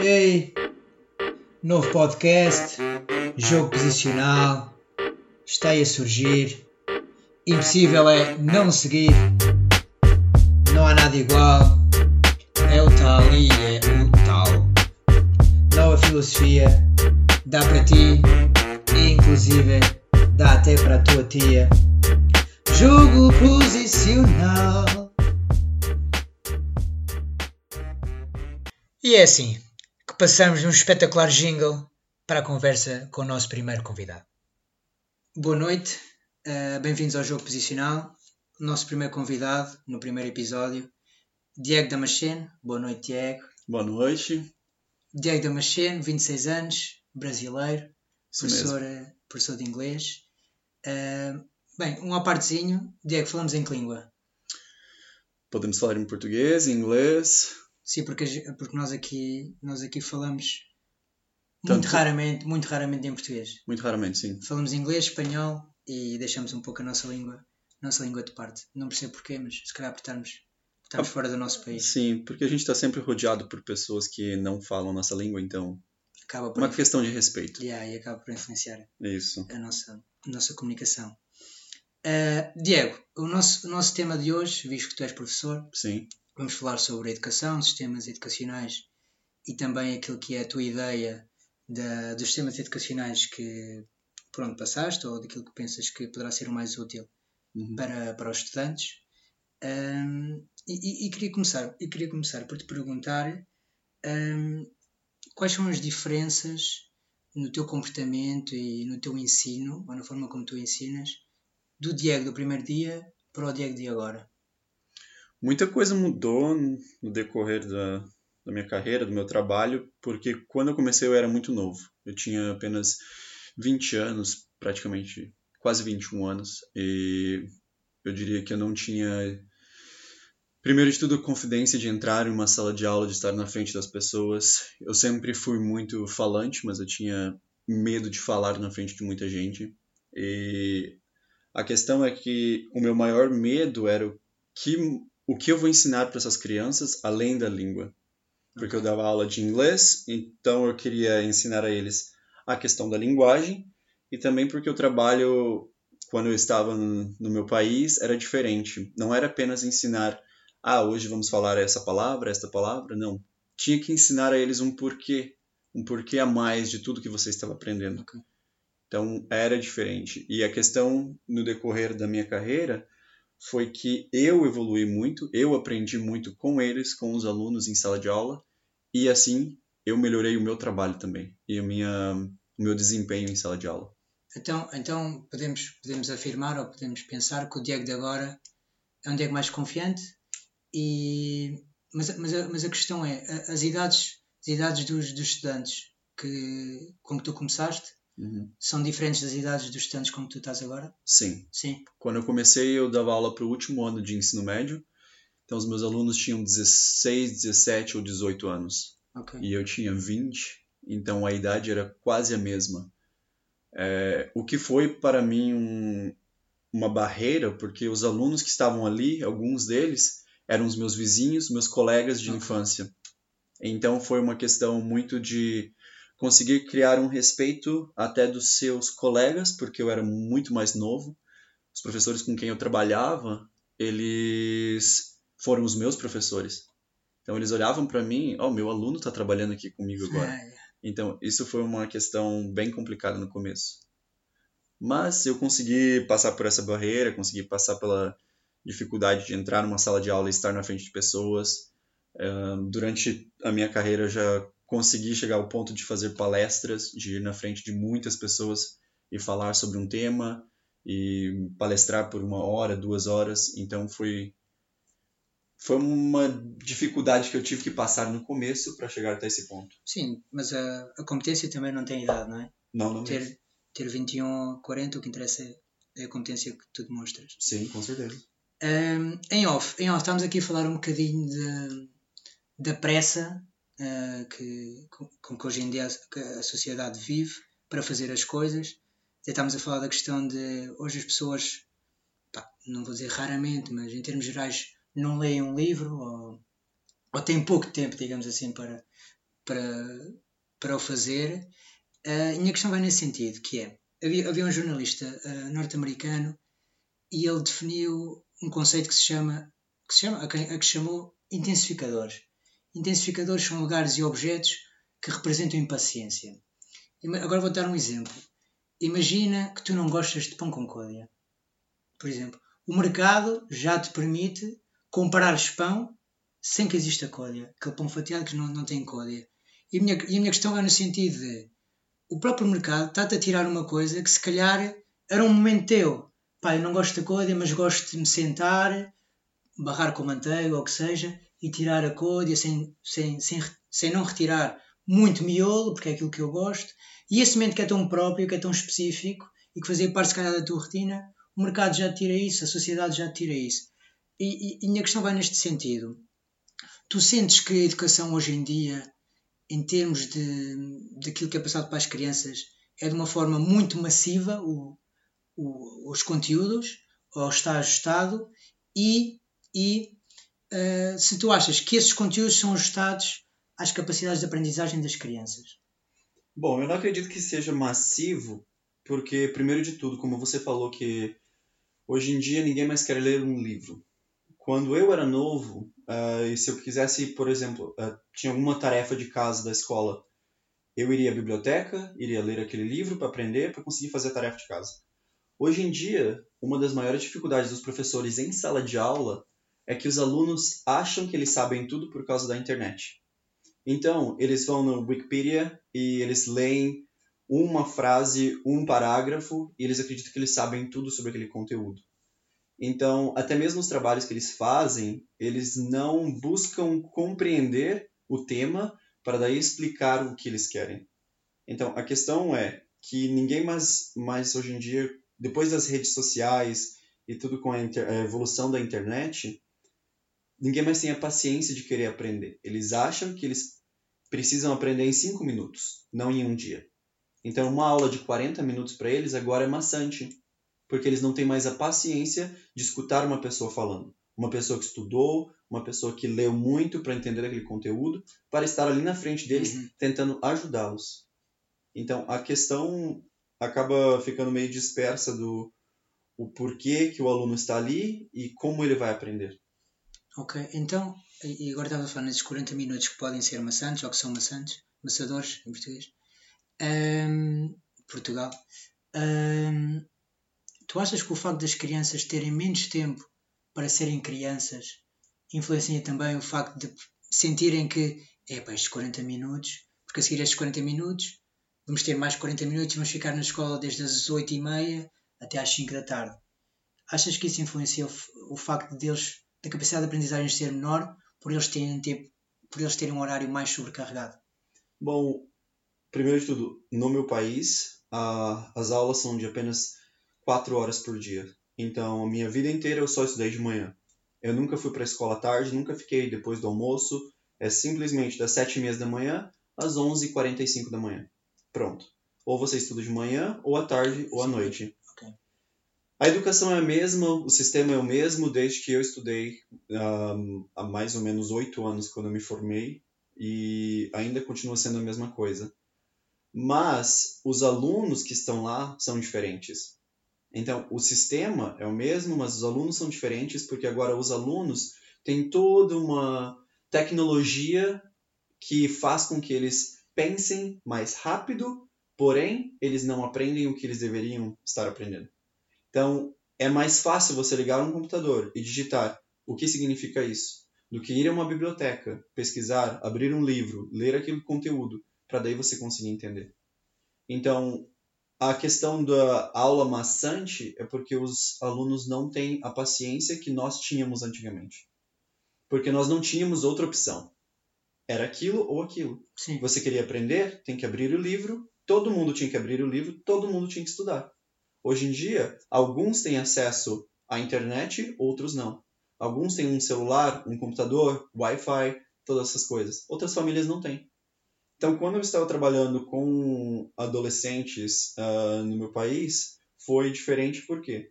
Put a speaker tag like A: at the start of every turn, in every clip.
A: Ei, novo podcast, jogo posicional, está aí a surgir. Impossível é não seguir, não há nada igual. É o tal e é o tal. Nova filosofia, dá para ti e inclusive dá até para a tua tia. Jogo posicional. E é assim passamos num espetacular jingle para a conversa com o nosso primeiro convidado. Boa noite, uh, bem-vindos ao Jogo Posicional. O nosso primeiro convidado no primeiro episódio, Diego Damasceno. Boa noite, Diego.
B: Boa noite.
A: Diego Damasceno, 26 anos, brasileiro, professor, eh, professor de inglês. Uh, bem, um à partezinho. Diego, falamos em que língua?
B: Podemos falar em português, em inglês.
A: Sim, porque, porque nós, aqui, nós aqui falamos
B: Tanto-
A: muito raramente, muito raramente em português.
B: Muito raramente, sim.
A: Falamos inglês, espanhol e deixamos um pouco a nossa língua, nossa língua de parte. Não percebo porquê, mas se calhar por estarmos, estarmos
B: Ah,
A: fora do nosso país.
B: Sim, porque a gente está sempre rodeado por pessoas que não falam nossa língua, então
A: Acaba por,
B: uma questão de respeito.
A: Yeah, e acaba por influenciar
B: isso.
A: a nossa, a nossa comunicação. Ah, Diego, o nosso, o nosso tema de hoje, visto que tu és professor,
B: Sim,
A: Vamos falar sobre a educação, sistemas educacionais e também aquilo que é a tua ideia da, dos sistemas educacionais que por onde passaste ou daquilo que pensas que poderá ser o mais útil
B: Uhum.
A: para, para os estudantes. Ahm, e, e- queria começar, e queria começar por te perguntar ahm, quais são as diferenças no teu comportamento e no teu ensino, ou na forma como tu ensinas, do Diego do primeiro dia para o Diego de agora.
B: Muita coisa mudou no decorrer da, da minha carreira, do meu trabalho, porque quando eu comecei eu era muito novo. Eu tinha apenas 20 anos, praticamente quase 21 anos, e eu diria que eu não tinha, primeiro de tudo, confidência de entrar em uma sala de aula, de estar na frente das pessoas. Eu sempre fui muito falante, mas eu tinha medo de falar na frente de muita gente. E a questão é que o meu maior medo era o que o que eu vou ensinar para essas crianças além da língua. Porque eu dava aula de inglês, então eu queria ensinar a eles a questão da linguagem e também porque o trabalho, quando eu estava no meu país, era diferente. Não era apenas ensinar, ah, hoje vamos falar essa palavra, esta palavra. Não. Tinha que ensinar a eles um porquê, um porquê a mais de tudo que você estava aprendendo. Então era diferente. E a questão no decorrer da minha carreira foi que eu evolui muito, eu aprendi muito com eles, com os alunos em sala de aula, e assim eu melhorei o meu trabalho também e a minha, o meu desempenho em sala de aula.
A: Então, então podemos, podemos afirmar ou podemos pensar que o Diego de agora é um Diego mais confiante, e, mas, mas, mas a questão é, as idades, as idades dos, dos estudantes que, com que tu começaste são diferentes das idades dos estudantes com que tu estás agora?
B: Sim.
A: Sim.
B: Quando eu comecei, eu dava aula para o último ano de ensino médio, então os meus alunos tinham 16, 17 ou 18 anos.
A: Ok.
B: e eu tinha 20, então a idade era quase a mesma. É, o que foi para mim um- uma barreira, porque os alunos que estavam ali, alguns deles, eram os meus vizinhos, meus colegas de
A: Ok.
B: infância. Então foi uma questão muito de conseguir criar um respeito até dos seus colegas, porque eu era muito mais novo. Os professores com quem eu trabalhava, eles foram os meus professores. Então eles olhavam para mim, ó, meu aluno está trabalhando aqui comigo agora. Então isso foi uma questão bem complicada no começo. Mas eu consegui passar por essa barreira, consegui passar pela dificuldade de entrar numa sala de aula e estar na frente de pessoas. Durante a minha carreira já consegui chegar ao ponto de fazer palestras, de ir na frente de muitas pessoas e falar sobre um tema e palestrar por uma hora, duas horas. Então foi foi uma dificuldade que eu tive que passar no começo para chegar até esse ponto.
A: sim, mas a, a competência também não tem idade, não é?
B: Não, não mesmo.
A: Ter, ter 21 ou 40, o que interessa é é a competência que tu demonstras.
B: Sim, com certeza.
A: Um, em off, em off, estamos aqui a falar um bocadinho de, da pressa uh, que, com, que hoje em dia a, sociedade vive para fazer as coisas. Até estamos a falar da questão de hoje as pessoas, pá, não vou dizer raramente, mas em termos gerais, não leem um livro ou, ou têm pouco tempo, digamos assim, para, para, para o fazer. Uh, a minha questão vai nesse sentido, que é, havia, havia um jornalista uh, norte-americano e ele definiu um conceito que se chama, que se chama a, que, a que chamou intensificadores. Intensificadores são lugares e objetos que representam impaciência. Agora vou dar um exemplo. Imagina que tu não gostas de pão com códia. Por exemplo, o mercado já te permite comprar pão sem que exista códia. Aquele pão fatiado que não, não tem códia. E a, minha, e a minha questão vai no sentido de o próprio mercado está-te a tirar uma coisa que se calhar era um momento teu. Pá, eu não gosto da códia, mas gosto de me sentar, barrar com manteiga ou o que seja, e tirar a códia sem, sem, sem, sem não retirar muito miolo, porque é aquilo que eu gosto. E esse momento que é tão próprio, que é tão específico e que fazia parte, se calhar, da tua rotina, o mercado já tira isso, a sociedade já tira isso. E, e, e minha questão vai neste sentido. Tu sentes que a educação hoje em dia, em termos de daquilo que é passado para as crianças, é de uma forma muito massiva o, o, os conteúdos, ou está ajustado, e, e uh, se tu achas que esses conteúdos são ajustados às capacidades de aprendizagem das crianças?
B: Bom, eu não acredito que seja massivo, porque, primeiro de tudo, como você falou que Hoje em dia ninguém mais quer ler um livro. Quando eu era novo, uh, e se eu quisesse, por exemplo, uh, tinha alguma tarefa de casa da escola, eu iria à biblioteca, iria ler aquele livro para aprender, para conseguir fazer a tarefa de casa. Hoje em dia, uma das maiores dificuldades dos professores em sala de aula é que os alunos acham que eles sabem tudo por causa da internet. Então, eles vão no Wikipedia e eles leem uma frase, um parágrafo, e eles acreditam que eles sabem tudo sobre aquele conteúdo. Então, até mesmo os trabalhos que eles fazem, eles não buscam compreender o tema para daí explicar o que eles querem. Então, a questão é que ninguém mais, mais hoje em dia, depois das redes sociais e tudo com a, inter, a evolução da internet, ninguém mais tem a paciência de querer aprender. Eles acham que eles precisam aprender em cinco minutos, não em um dia. Então, uma aula de 40 minutos para eles agora é maçante, porque eles não têm mais a paciência de escutar uma pessoa falando. Uma pessoa que estudou, uma pessoa que leu muito para entender aquele conteúdo, para estar ali na frente deles uhum. tentando ajudá-los. Então, a questão acaba ficando meio dispersa do o porquê que o aluno está ali e como ele vai aprender.
A: Ok, então, e agora estava a falar nesses 40 minutos que podem ser maçantes ou que são maçantes, maçadores em português. Um, Portugal. Um, tu achas que o facto das crianças terem menos tempo para serem crianças influencia também o facto de sentirem que é para estes 40 minutos, porque a seguir estes 40 minutos vamos ter mais 40 minutos e vamos ficar na escola desde as 8 e meia até às 5 da tarde. Achas que isso influencia o, o facto de da capacidade de aprendizagem ser menor por eles terem, ter, por eles terem um horário mais sobrecarregado?
B: Bom, Primeiro de tudo, no meu país, a, as aulas são de apenas 4 horas por dia. Então, a minha vida inteira eu só estudei de manhã. Eu nunca fui para a escola à tarde, nunca fiquei depois do almoço. É simplesmente das 7 e meia da manhã às 11h45 da manhã. Pronto. Ou você estuda de manhã, ou à tarde, ou à noite. A educação é a mesma, o sistema é o mesmo desde que eu estudei um, há mais ou menos oito anos, quando eu me formei, e ainda continua sendo a mesma coisa mas os alunos que estão lá são diferentes. Então, o sistema é o mesmo, mas os alunos são diferentes porque agora os alunos têm toda uma tecnologia que faz com que eles pensem mais rápido, porém, eles não aprendem o que eles deveriam estar aprendendo. Então, é mais fácil você ligar um computador e digitar o que significa isso, do que ir a uma biblioteca, pesquisar, abrir um livro, ler aquele conteúdo para daí você conseguir entender. Então, a questão da aula maçante é porque os alunos não têm a paciência que nós tínhamos antigamente. Porque nós não tínhamos outra opção. Era aquilo ou aquilo.
A: Sim.
B: Você queria aprender, tem que abrir o livro, todo mundo tinha que abrir o livro, todo mundo tinha que estudar. Hoje em dia, alguns têm acesso à internet, outros não. Alguns têm um celular, um computador, Wi-Fi, todas essas coisas. Outras famílias não têm. Então, quando eu estava trabalhando com adolescentes uh, no meu país, foi diferente porque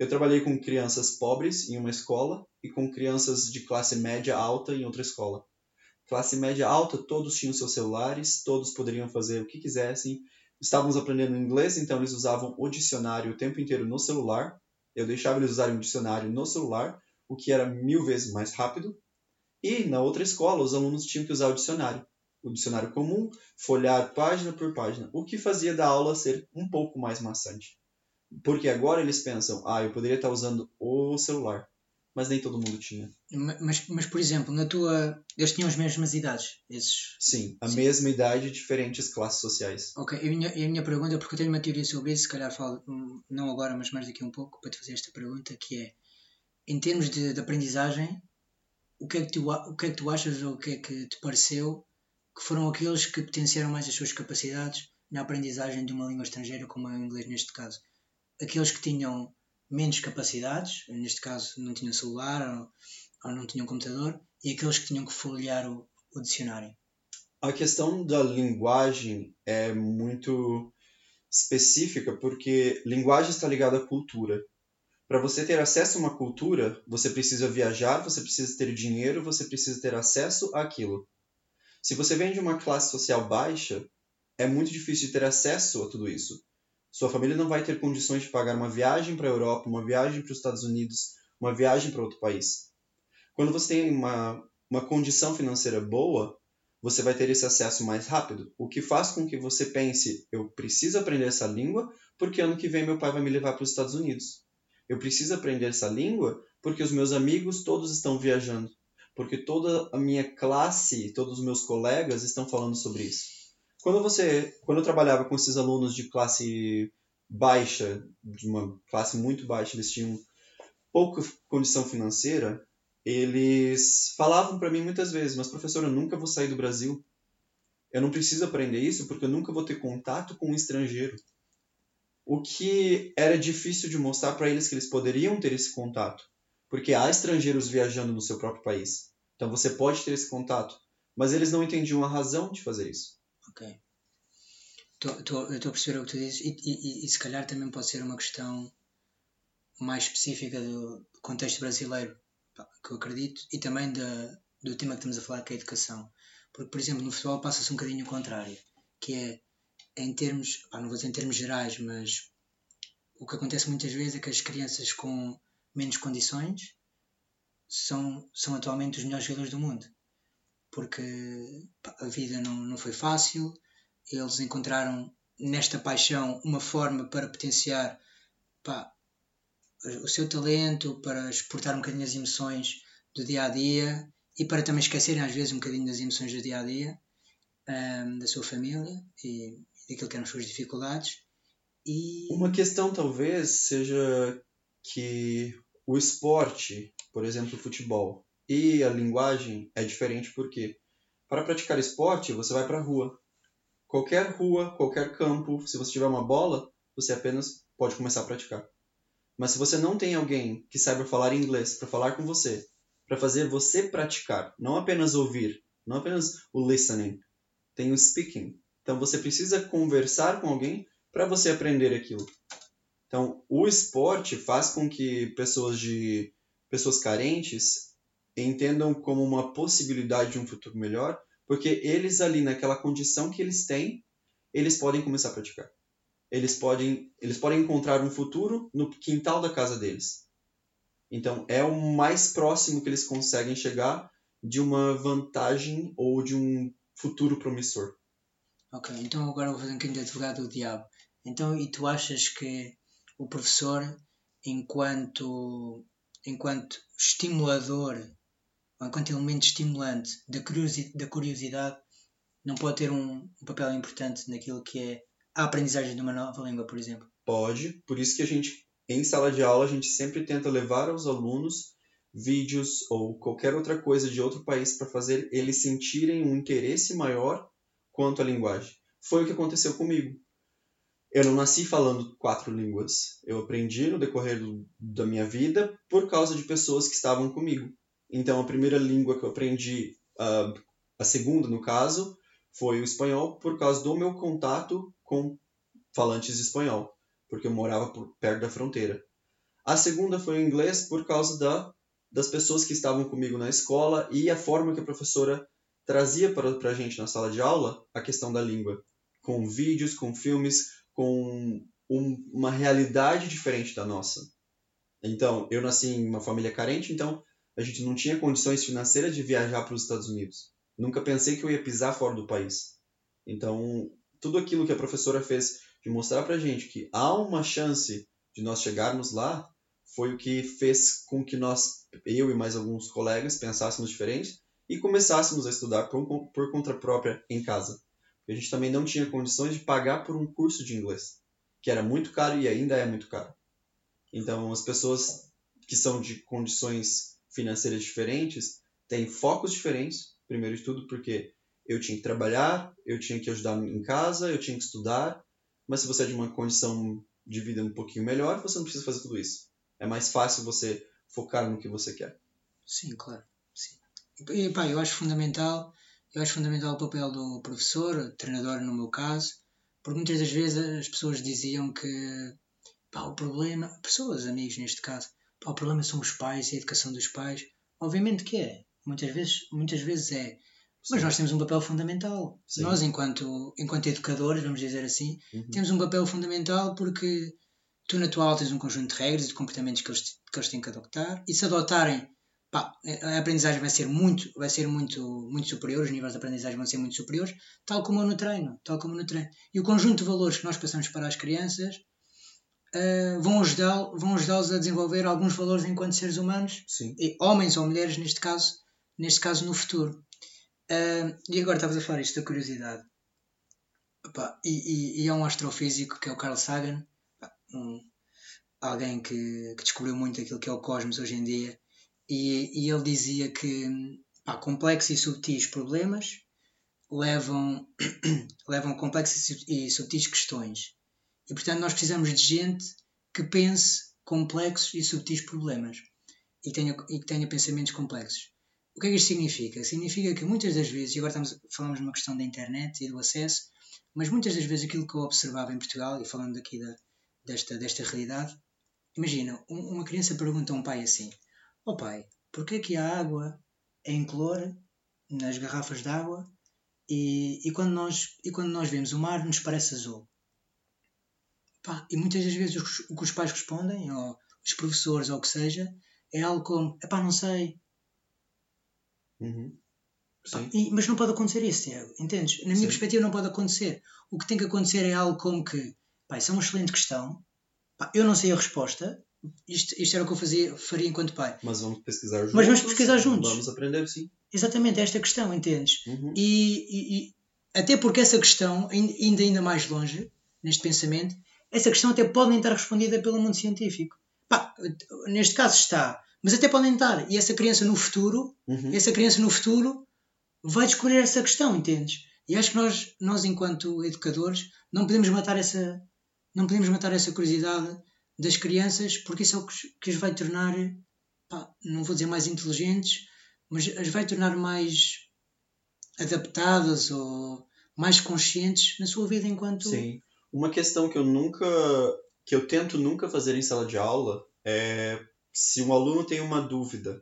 B: eu trabalhei com crianças pobres em uma escola e com crianças de classe média alta em outra escola. classe média alta, todos tinham seus celulares, todos poderiam fazer o que quisessem. Estávamos aprendendo inglês, então eles usavam o dicionário o tempo inteiro no celular. Eu deixava eles usarem o dicionário no celular, o que era mil vezes mais rápido. E na outra escola, os alunos tinham que usar o dicionário. O dicionário comum, folhear página por página, o que fazia da aula ser um pouco mais maçante. Porque agora eles pensam, ah, eu poderia estar usando o celular mas nem todo mundo tinha.
A: Mas, mas por exemplo, na tua. Eles tinham as mesmas idades? Esses...
B: Sim, a Sim. mesma idade, diferentes classes sociais.
A: Ok, e a minha, a minha pergunta, porque eu tenho uma teoria sobre isso, se calhar falo, hum, não agora, mas mais daqui um pouco, para te fazer esta pergunta, que é, em termos de, de aprendizagem, o que, é que tu, o que é que tu achas ou o que é que te pareceu que foram aqueles que potenciaram mais as suas capacidades na aprendizagem de uma língua estrangeira, como é o inglês neste caso? Aqueles que tinham menos capacidades, neste caso não tinham celular ou, ou não tinham computador, e aqueles que tinham que folhear o, o dicionário.
B: A questão da linguagem é muito específica porque linguagem está ligada à cultura. Para você ter acesso a uma cultura, você precisa viajar, você precisa ter dinheiro, você precisa ter acesso àquilo. Se você vem de uma classe social baixa, é muito difícil de ter acesso a tudo isso. Sua família não vai ter condições de pagar uma viagem para a Europa, uma viagem para os Estados Unidos, uma viagem para outro país. Quando você tem uma, uma condição financeira boa, você vai ter esse acesso mais rápido, o que faz com que você pense: eu preciso aprender essa língua porque ano que vem meu pai vai me levar para os Estados Unidos. Eu preciso aprender essa língua porque os meus amigos todos estão viajando, porque toda a minha classe, todos os meus colegas estão falando sobre isso. Quando você, quando eu trabalhava com esses alunos de classe baixa, de uma classe muito baixa, eles tinham pouca condição financeira, eles falavam para mim muitas vezes, mas professor, eu nunca vou sair do Brasil. Eu não preciso aprender isso porque eu nunca vou ter contato com um estrangeiro. O que era difícil de mostrar para eles que eles poderiam ter esse contato, porque há estrangeiros viajando no seu próprio país. Então você pode ter esse contato, mas eles não entendiam a razão de fazer isso.
A: Ok. Eu estou a perceber o que tu dizes e, e, e, se calhar também pode ser uma questão mais específica do contexto brasileiro, que eu acredito, e também da, do tema que estamos a falar, que é a educação. Porque, por exemplo, no futebol passa-se um bocadinho o contrário, que é em termos, pá, não vou dizer em termos gerais, mas o que acontece muitas vezes é que as crianças com menos condições são, são atualmente os melhores jogadores do mundo porque a vida não, não foi fácil, eles encontraram nesta paixão uma forma para potenciar pá, o seu talento, para exportar um bocadinho as emoções do dia a dia e para também esquecerem às vezes um bocadinho das emoções do dia a dia um, da sua família e, e daquilo que eram as suas dificuldades. E...
B: Uma questão talvez seja que o esporte, por exemplo, o futebol, e a linguagem é diferente porque para praticar esporte você vai para a rua. Qualquer rua, qualquer campo, se você tiver uma bola, você apenas pode começar a praticar. Mas se você não tem alguém que saiba falar inglês para falar com você, para fazer você praticar, não apenas ouvir, não apenas o listening, tem o speaking. Então você precisa conversar com alguém para você aprender aquilo. Então, o esporte faz com que pessoas de pessoas carentes entendam como uma possibilidade de um futuro melhor, porque eles ali naquela condição que eles têm, eles podem começar a praticar. Eles podem, eles podem encontrar um futuro no quintal da casa deles. Então é o mais próximo que eles conseguem chegar de uma vantagem ou de um futuro promissor.
A: Ok, então agora vou fazer um bocadinho de advogado do diabo. Então, e tu achas que o professor, enquanto, enquanto estimulador enquanto elemento estimulante da curiosidade, da curiosidade não pode ter um, um, papel importante naquilo que é a aprendizagem de uma nova língua, por exemplo?
B: Pode, por isso que a gente, em sala de aula, a gente sempre tenta levar aos alunos vídeos ou qualquer outra coisa de outro país para fazer eles sentirem um interesse maior quanto à linguagem. Foi o que aconteceu comigo. Eu não nasci falando quatro línguas. Eu aprendi no decorrer do, da minha vida por causa de pessoas que estavam comigo. Então, a primeira língua que eu aprendi, uh, a segunda no caso, foi o espanhol por causa do meu contato com falantes de espanhol, porque eu morava por, perto da fronteira. A segunda foi o inglês por causa da, das pessoas que estavam comigo na escola e a forma que a professora trazia para a gente na sala de aula a questão da língua, com vídeos, com filmes, com um, uma realidade diferente da nossa. Então, eu nasci em uma família carente, então a gente não tinha condições financeiras de viajar para os Estados Unidos. Nunca pensei que eu ia pisar fora do país. Então, tudo aquilo que a professora fez de mostrar para a gente que há uma chance de nós chegarmos lá foi o que fez com que nós, eu e mais alguns colegas, pensássemos diferente e começássemos a estudar por, por conta própria em casa. A gente também não tinha condições de pagar por um curso de inglês, que era muito caro e ainda é muito caro. Então, as pessoas que são de condições financeiras diferentes têm focos diferentes, primeiro de tudo, porque eu tinha que trabalhar, eu tinha que ajudar em casa, eu tinha que estudar, mas se você é de uma condição de vida um pouquinho melhor, você não precisa fazer tudo isso. É mais fácil você focar no que você quer.
A: Sim, claro. Sim. E, pá, eu acho fundamental, eu acho fundamental o papel do professor, treinador no meu caso, porque muitas das vezes as pessoas diziam que Pá, o problema, pessoas, amigos neste caso, pá, o problema são os pais e a educação dos pais. Obviamente que é. Muitas vezes, muitas vezes é. Mas nós temos um papel fundamental. Sim. Nós, enquanto, enquanto educadores, vamos dizer assim, uhum. temos um papel fundamental porque tu, na tua aula, tens um conjunto de regras e de comportamentos que eles, que eles têm que adotar. E se adotarem, pá, a aprendizagem vai ser muito, vai ser muito, muito superior, os níveis de aprendizagem vão ser muito superiores, tal como no treino, tal como no treino. E o conjunto de valores que nós passamos para as crianças uh, vão ajudá-los vão ajudá a desenvolver alguns valores enquanto seres humanos,
B: Sim.
A: E, homens ou mulheres neste caso, neste caso no futuro. Uh, e agora estavas a falar isto da curiosidade. Opa, e, e, e, há um astrofísico que é o Carl Sagan, um, alguém que, que, descobriu muito aquilo que é o cosmos hoje em dia, e, e ele dizia que pá, complexos e subtis problemas levam, levam complexas e subtis questões. E portanto nós precisamos de gente que pense complexos e subtis problemas e que tenha, e que tenha pensamentos complexos. O que é que isto significa? Significa que muitas das vezes, e agora estamos, falamos de uma questão da internet e do acesso, mas muitas das vezes aquilo que eu observava em Portugal, e falando aqui da, desta, desta realidade, imagina, um, uma criança pergunta a um pai assim: Ó oh pai, porquê que a água é incolor nas garrafas de água e, e, quando nós, e quando nós vemos o mar nos parece azul? Pá, e muitas das vezes o que os pais respondem, ou os professores, ou o que seja, é algo como: pá, não sei.
B: Uhum.
A: Pá, e, mas não pode acontecer isso, Tiago, entendes? Na minha Sim. perspectiva, não pode acontecer. O que tem que acontecer é algo como que: pá, isso é uma excelente questão, pá, eu não sei a resposta, isto, isto era o que eu fazia, faria enquanto pai.
B: Mas vamos pesquisar juntos.
A: Mas vamos pesquisar juntos.
B: Vamos aprender, sim.
A: Exatamente, esta questão, entendes?
B: Uhum.
A: E, e, e, até porque essa questão, ainda, ainda mais longe, neste pensamento, essa questão até pode nem estar respondida pelo mundo científico. Pá, neste caso está, mas até podem estar. E essa criança no futuro,
B: uhum.
A: essa criança no futuro vai descobrir essa questão, entendes? E acho que nós, nós enquanto educadores, não podemos matar essa, não podemos matar essa curiosidade das crianças, porque isso é o que, que as vai tornar, pá, não vou dizer mais inteligentes, mas as vai tornar mais adaptadas ou mais conscientes na sua vida enquanto
B: Sim. Uma questão que eu nunca, que eu tento nunca fazer em sala de aula é se um aluno tem uma dúvida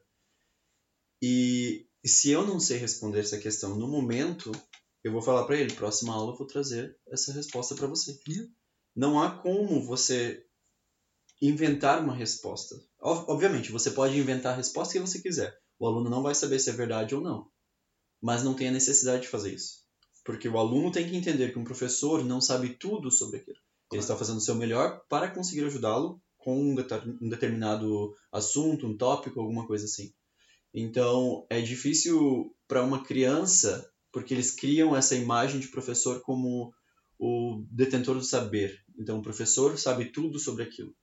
B: e, se eu não sei responder essa questão no momento, eu vou falar para ele, próxima aula eu vou trazer essa resposta para você.
A: Yeah.
B: Não há como você inventar uma resposta. Obviamente, você pode inventar a resposta que você quiser. O aluno não vai saber se é verdade ou não. Mas não tem a necessidade de fazer isso. Porque o aluno tem que entender que um professor não sabe tudo sobre aquilo. Ele está fazendo o seu melhor para conseguir ajudá-lo com um, determinado assunto, um tópico, alguma coisa assim. Então, é difícil para uma criança, porque eles criam essa imagem de professor como o detentor do saber. Então, o professor sabe tudo sobre aquilo.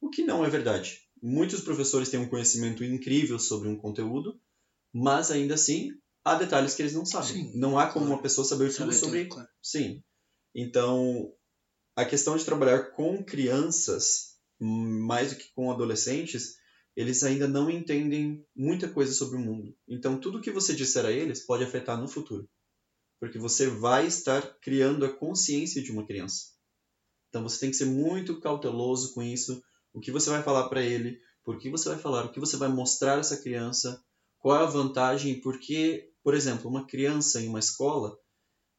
B: O que não é verdade. Muitos professores têm um conhecimento incrível sobre um conteúdo, mas ainda assim há detalhes que eles não sabem. Sim, não há como claro. uma pessoa saber tudo Sabe sobre. Tudo, claro. Sim. Então, a questão de trabalhar com crianças, mais do que com adolescentes, eles ainda não entendem muita coisa sobre o mundo. Então, tudo que você disser a eles pode afetar no futuro. Porque você vai estar criando a consciência de uma criança. Então, você tem que ser muito cauteloso com isso. O que você vai falar para ele, por que você vai falar, o que você vai mostrar a essa criança, qual é a vantagem por que Por exemplo, uma criança em uma escola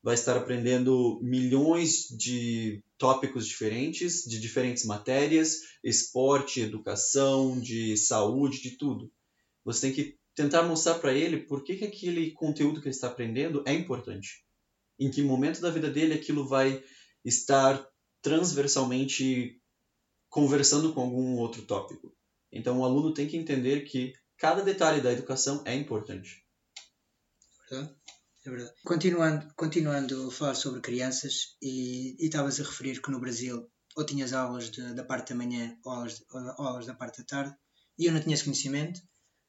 B: vai estar aprendendo milhões de tópicos diferentes, de diferentes matérias, esporte, educação, de saúde, de tudo. Você tem que tentar mostrar para ele por que, que aquele conteúdo que ele está aprendendo é importante. Em que momento da vida dele aquilo vai estar transversalmente conversando com algum outro tópico. Então, o aluno tem que entender que cada detalhe da educação é importante.
A: Verdade? É verdade. Continuando, continuando a falar sobre crianças, e estavas a referir que no Brasil ou tinhas aulas de, da parte da manhã ou aulas, ou aulas da parte da tarde, e eu não tinha esse conhecimento,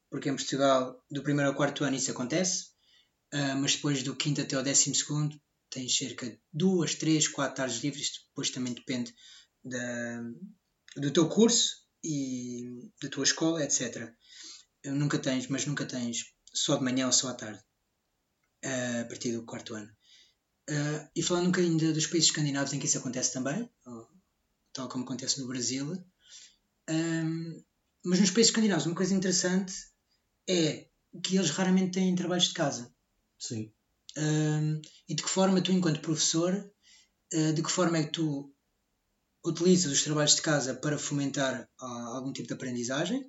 A: porque em Portugal, do primeiro ao quarto ano, isso acontece, uh, mas depois do quinto até ao décimo segundo, tens cerca de duas, três, quatro tardes livres, depois também depende da, do teu curso e da tua escola, etc. Nunca tens, mas nunca tens só de manhã ou só à tarde a partir do quarto ano. Uh, e falando um bocadinho de, dos países escandinavos em que isso acontece também, tal como acontece no Brasil, um, mas nos países escandinavos uma coisa interessante é que eles raramente têm trabalhos de casa.
B: Sim.
A: Um, e de que forma tu, enquanto professor, uh, de que forma é que tu utilizas os trabalhos de casa para fomentar uh, algum tipo de aprendizagem?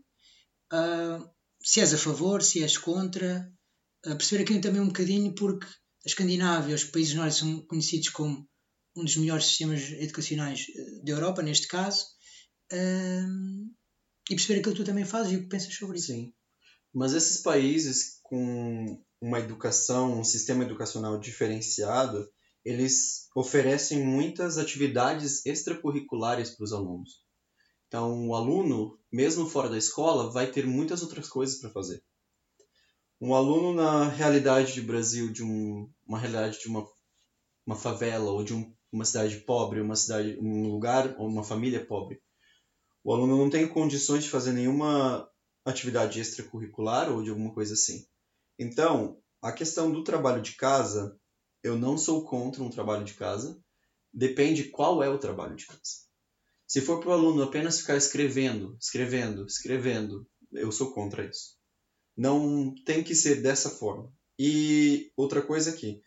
A: Uh, se és a favor, se és contra, a perceber aqui também um bocadinho porque a Escandinávia, os países nórdicos são conhecidos como um dos melhores sistemas educacionais eh, da Europa, neste caso, e perceber aquilo que tu também fazes e o que pensas sobre isso.
B: Sim. Mas esses países com uma educação, um sistema educacional diferenciado, eles oferecem muitas atividades extracurriculares para os alunos. Então, o aluno, mesmo fora da escola, vai ter muitas outras coisas para fazer um aluno na realidade de Brasil, de um, uma realidade de uma, uma favela ou de um, uma cidade pobre, uma cidade, um lugar ou uma família pobre, o aluno não tem condições de fazer nenhuma atividade extracurricular ou de alguma coisa assim. Então, a questão do trabalho de casa, eu não sou contra um trabalho de casa, depende qual é o trabalho de casa. Se for para o aluno apenas ficar escrevendo, escrevendo, escrevendo, eu sou contra isso. Não tem que ser dessa forma. E outra coisa aqui,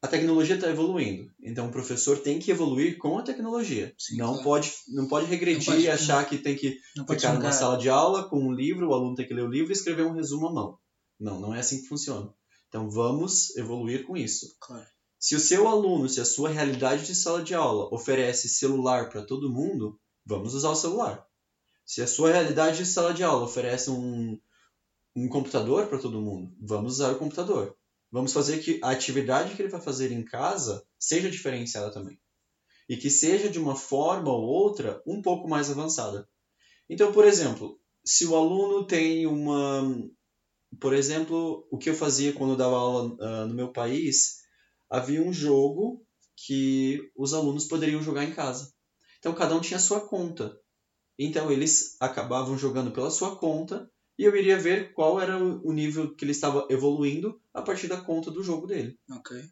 B: a tecnologia está evoluindo, então o professor tem que evoluir com a tecnologia. Sim, não, claro. pode, não pode regredir não pode, e achar que tem que ficar numa sala de aula com um livro, o aluno tem que ler o livro e escrever um resumo à mão. Não, não é assim que funciona. Então vamos evoluir com isso.
A: Claro.
B: Se o seu aluno, se a sua realidade de sala de aula oferece celular para todo mundo, vamos usar o celular. Se a sua realidade de sala de aula oferece um, um computador para todo mundo. Vamos usar o computador. Vamos fazer que a atividade que ele vai fazer em casa seja diferenciada também. E que seja de uma forma ou outra um pouco mais avançada. Então, por exemplo, se o aluno tem uma. Por exemplo, o que eu fazia quando eu dava aula uh, no meu país, havia um jogo que os alunos poderiam jogar em casa. Então, cada um tinha a sua conta. Então, eles acabavam jogando pela sua conta e eu iria ver qual era o nível que ele estava evoluindo a partir da conta do jogo dele.
A: Ok.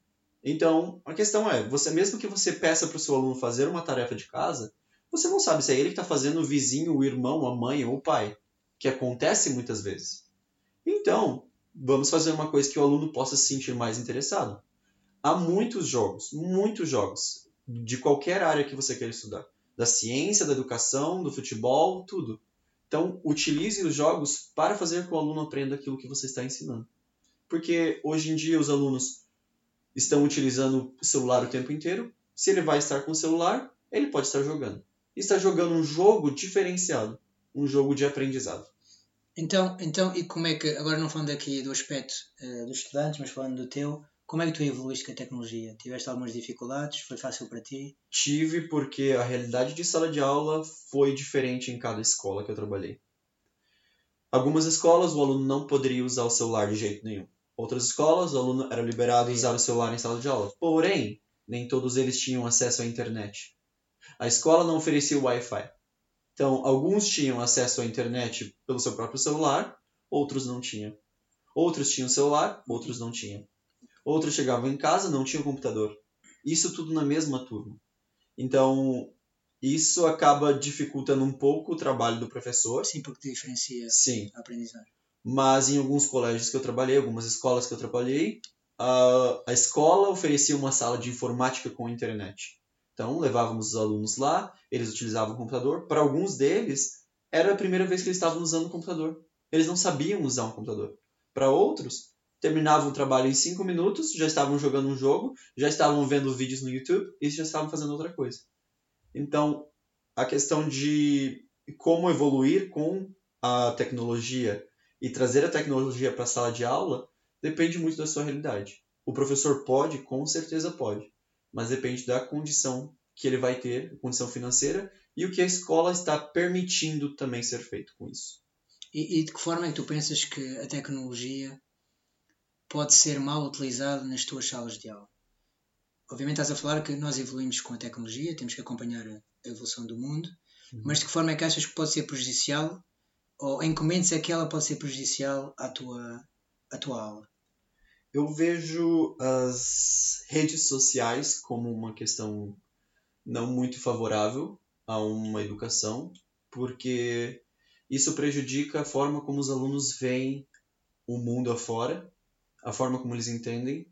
B: Então, a questão é, você mesmo que você peça para o seu aluno fazer uma tarefa de casa, você não sabe se é ele que está fazendo o vizinho, o irmão, a mãe ou o pai, que acontece muitas vezes. Então, vamos fazer uma coisa que o aluno possa se sentir mais interessado. Há muitos jogos, muitos jogos, de qualquer área que você queira estudar. Da ciência, da educação, do futebol, tudo. Então, utilize os jogos para fazer com que o aluno aprenda aquilo que você está ensinando. Porque hoje em dia os alunos estão utilizando o celular o tempo inteiro. Se ele vai estar com o celular, ele pode estar jogando. Está jogando um jogo diferenciado, um jogo de aprendizado.
A: Então, então e como é que, agora não falando aqui do aspecto uh, dos estudantes, mas falando do teu, como é que tu evoluíste com a tecnologia? Tiveste algumas dificuldades? Foi fácil para ti?
B: Tive porque a realidade de sala de aula foi diferente em cada escola que eu trabalhei. Algumas escolas o aluno não poderia usar o celular de jeito nenhum. Outras escolas o aluno era liberado a usar o celular em sala de aula. Porém, nem todos eles tinham acesso à internet. A escola não oferecia Wi-Fi. Então, alguns tinham acesso à internet pelo seu próprio celular, outros não tinham. Outros tinham celular, outros não tinham. Outros chegavam em casa, não tinham computador. Isso tudo na mesma turma. Então, isso acaba dificultando um pouco o trabalho do professor.
A: Sim, porque diferencia
B: Sim.
A: a aprendizagem.
B: Mas em alguns colégios que eu trabalhei, algumas escolas que eu trabalhei, a, a escola oferecia uma sala de informática com internet. Então, levávamos os alunos lá, eles utilizavam o computador. Para alguns deles, era a primeira vez que eles estavam usando o computador. Eles não sabiam usar um computador. Para outros, terminavam o trabalho em cinco minutos, já estavam jogando um jogo, já estavam vendo vídeos no YouTube e já estavam fazendo outra coisa. Então, a questão de como evoluir com a tecnologia e trazer a tecnologia para a sala de aula depende muito da sua realidade. O professor pode, com certeza pode, mas depende da condição que ele vai ter, condição financeira, e o que a escola está permitindo também ser feito com isso.
A: E, e de que forma é que tu pensas que a tecnologia pode ser mal utilizada nas tuas salas de aula? Obviamente estás a falar que nós evoluímos com a tecnologia, temos que acompanhar a evolução do mundo, uhum. mas de que forma é que achas que pode ser prejudicial ou em que momentos é que ela pode ser prejudicial à tua, à tua aula?
B: Eu vejo as redes sociais como uma questão não muito favorável a uma educação, porque isso prejudica a forma como os alunos veem o mundo afora, a forma como eles entendem,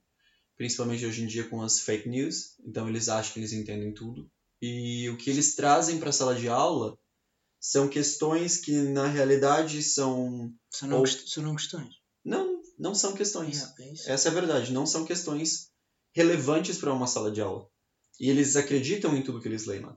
B: principalmente hoje em dia com as fake news. Então eles acham que eles entendem tudo. E o que eles trazem para a sala de aula são questões que na realidade são.
A: São não, ou... são não questões.
B: Não, não são questões.
A: Yeah, é
B: Essa é a verdade. Não são questões relevantes para uma sala de aula. E eles acreditam em tudo que eles leem lá.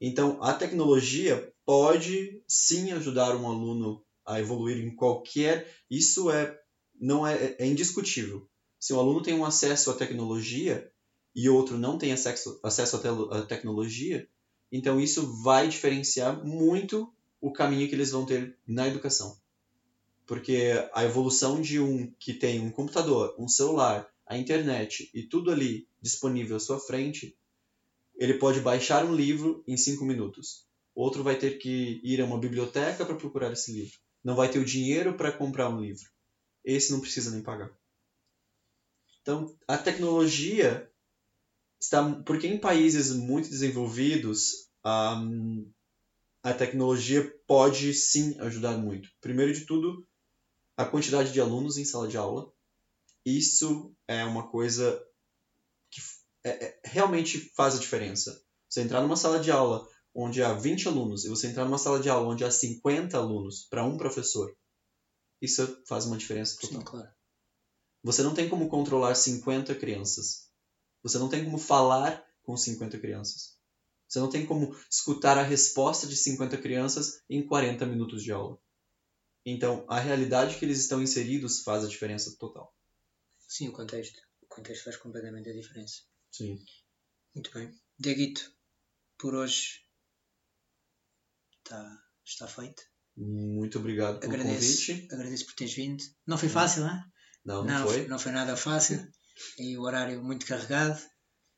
B: Então, a tecnologia pode sim ajudar um aluno a evoluir em qualquer. Isso é não é, é indiscutível. Se um aluno tem um acesso à tecnologia e outro não tem acesso, acesso à, tecnologia, então isso vai diferenciar muito o caminho que eles vão ter na educação. Porque a evolução de um que tem um computador, um celular, a internet e tudo ali disponível à sua frente, ele pode baixar um livro em cinco minutos. Outro vai ter que ir a uma biblioteca para procurar esse livro. Não vai ter o dinheiro para comprar um livro. Esse não precisa nem pagar. Então, a tecnologia está. Porque em países muito desenvolvidos, um, a tecnologia pode sim ajudar muito. Primeiro de tudo, a quantidade de alunos em sala de aula. Isso é uma coisa que é, é, realmente faz a diferença. Você entrar numa sala de aula onde há 20 alunos e você entrar numa sala de aula onde há 50 alunos para um professor, isso faz uma diferença total.
A: Sim, claro.
B: Você não tem como controlar 50 crianças. Você não tem como falar com 50 crianças. Você não tem como escutar a resposta de 50 crianças em 40 minutos de aula. Então, a realidade que eles estão inseridos faz a diferença total.
A: Sim, o contexto. O contexto faz completamente a diferença.
B: Sim.
A: Muito bem. Deguito, por hoje está, está feito.
B: Muito obrigado pelo agradeço, convite.
A: Agradeço por teres vindo. Não foi fácil, não é?
B: Não, não, não foi.
A: Não foi nada fácil. E o horário muito carregado.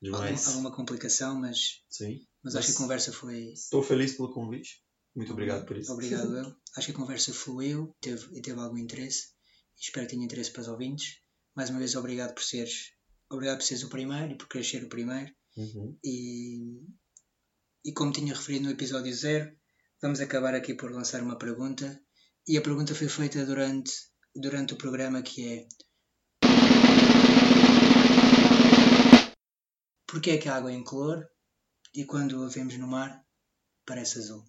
B: Demais.
A: Alguma, alguma complicação, mas,
B: Sim,
A: mas, mas acho que a conversa foi.
B: Estou feliz pelo convite. Muito obrigado por isso.
A: Obrigado eu. Acho que a conversa fluiu teve, e teve algum interesse. Espero que tenha interesse para os ouvintes. Mais uma vez, obrigado por seres, obrigado por seres o primeiro e por querer ser o primeiro.
B: Uhum.
A: E, e como tinha referido no episódio zero, vamos acabar aqui por lançar uma pergunta. E a pergunta foi feita durante, durante o programa que é Porquê é que a água é incolor e quando a vemos no mar parece azul?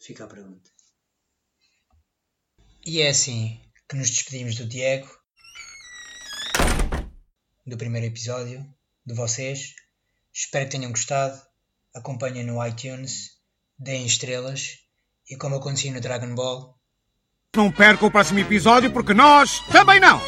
A: Fica a pergunta. E é assim que nos despedimos do Diego, do primeiro episódio, de vocês. Espero que tenham gostado. Acompanhem no iTunes, deem estrelas e como acontecia no Dragon Ball.
C: Não perca o próximo episódio porque nós também não!